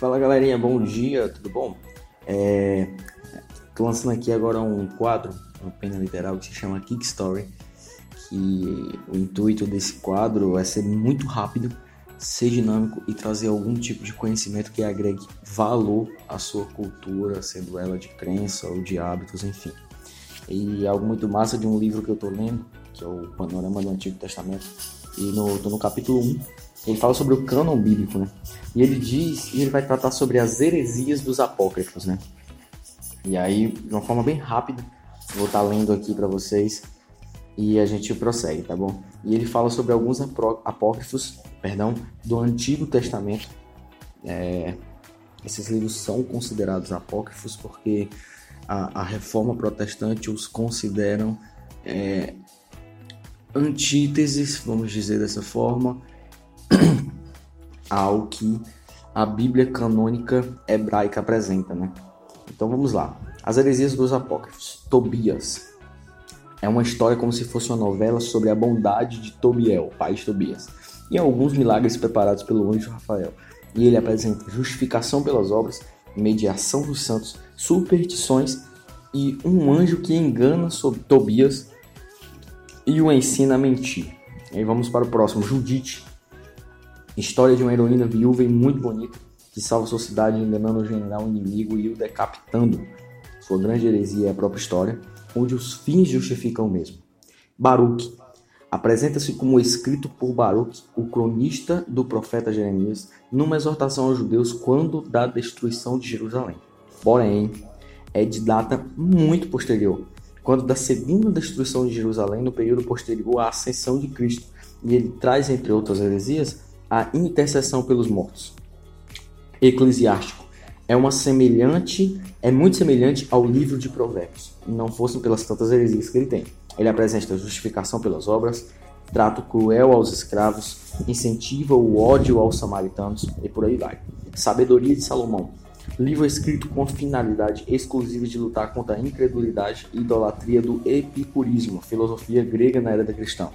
Fala galerinha, bom dia, tudo bom? É, tô lançando aqui agora um quadro, uma pena literal que se chama Kick Story, que o intuito desse quadro é ser muito rápido, ser dinâmico e trazer algum tipo de conhecimento que agregue valor à sua cultura, sendo ela de crença ou de hábitos, enfim. E algo muito massa de um livro que eu tô lendo, que é o Panorama do Antigo Testamento, e no, tô no capítulo 1, ele fala sobre o cânon bíblico, né? E ele diz, e ele vai tratar sobre as heresias dos apócrifos, né? E aí, de uma forma bem rápida, vou estar lendo aqui para vocês e a gente prossegue, tá bom? E ele fala sobre alguns apócrifos, perdão, do Antigo Testamento. É, esses livros são considerados apócrifos porque a, a Reforma Protestante os consideram é, antíteses, vamos dizer dessa forma, ao que a Bíblia canônica hebraica apresenta, né? Então vamos lá. As heresias dos apócrifos. Tobias. É uma história como se fosse uma novela sobre a bondade de Tobiel, pai de Tobias, e alguns milagres preparados pelo anjo Rafael. E ele apresenta justificação pelas obras, mediação dos santos, superstições e um anjo que engana sobre Tobias e o ensina a mentir. E aí vamos para o próximo, Judite. História de uma heroína viúva e muito bonita que salva sua cidade enganando o general inimigo e o decapitando. Sua grande heresia é a própria história, onde os fins justificam o mesmo. Baruch apresenta-se como escrito por Baruch, o cronista do profeta Jeremias, numa exortação aos judeus quando da destruição de Jerusalém. Porém, é de data muito posterior, quando da segunda destruição de Jerusalém, no período posterior à ascensão de Cristo, e ele traz, entre outras heresias, a intercessão pelos mortos. Eclesiástico é uma semelhante, é muito semelhante ao livro de Provérbios, não fossem pelas tantas heresias que ele tem. Ele apresenta justificação pelas obras, trato cruel aos escravos, incentiva o ódio aos samaritanos e por aí vai. Sabedoria de Salomão livro escrito com a finalidade exclusiva de lutar contra a incredulidade e idolatria do epicurismo, filosofia grega na era da cristã.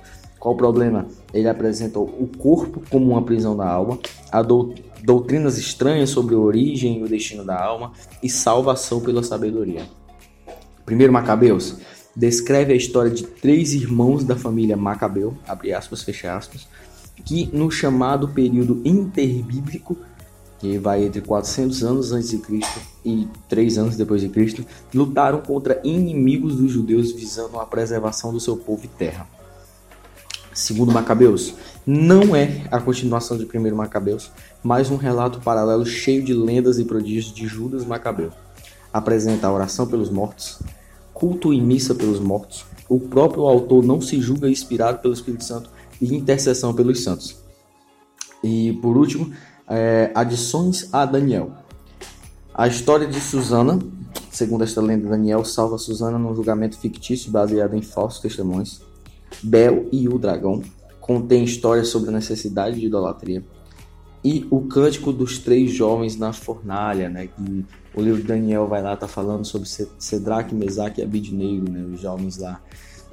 Qual o problema? Ele apresenta o corpo como uma prisão da alma, a doutrinas estranhas sobre a origem e o destino da alma e salvação pela sabedoria. Primeiro Macabeus descreve a história de três irmãos da família Macabeu, abre aspas, fecha aspas, que no chamado período interbíblico que vai entre 400 anos antes de Cristo e 3 anos depois de Cristo, lutaram contra inimigos dos judeus visando a preservação do seu povo e terra. Segundo Macabeus, não é a continuação de primeiro Macabeus, mas um relato paralelo cheio de lendas e prodígios de Judas Macabeu. Apresenta a oração pelos mortos, culto e missa pelos mortos. O próprio autor não se julga inspirado pelo Espírito Santo e intercessão pelos santos. E por último, é, adições a Daniel. A história de Susana, segundo esta lenda, Daniel salva Susana num julgamento fictício baseado em falsos testemunhos. Bel e o Dragão contém histórias sobre a necessidade de idolatria. E o Cântico dos Três Jovens na Fornalha, né? Que o livro de Daniel vai lá tá falando sobre Cedraque, Mesaque e Abidnego, né? Os jovens lá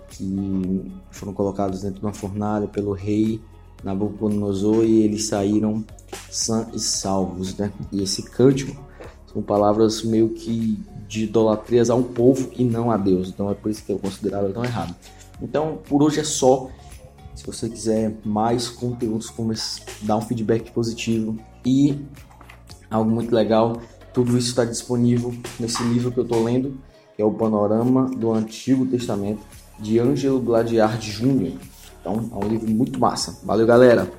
que foram colocados dentro de uma fornalha pelo rei Nabucodonosor e eles saíram sã e salvos, né? E esse cântico são palavras meio que de idolatrias a um povo e não a Deus. Então é por isso que eu considero tão errado. Então por hoje é só. Se você quiser mais conteúdos como esse, dá um feedback positivo e algo muito legal, tudo isso está disponível nesse livro que eu estou lendo, que é o Panorama do Antigo Testamento, de Ângelo Gladiar Júnior. Então é um livro muito massa. Valeu, galera!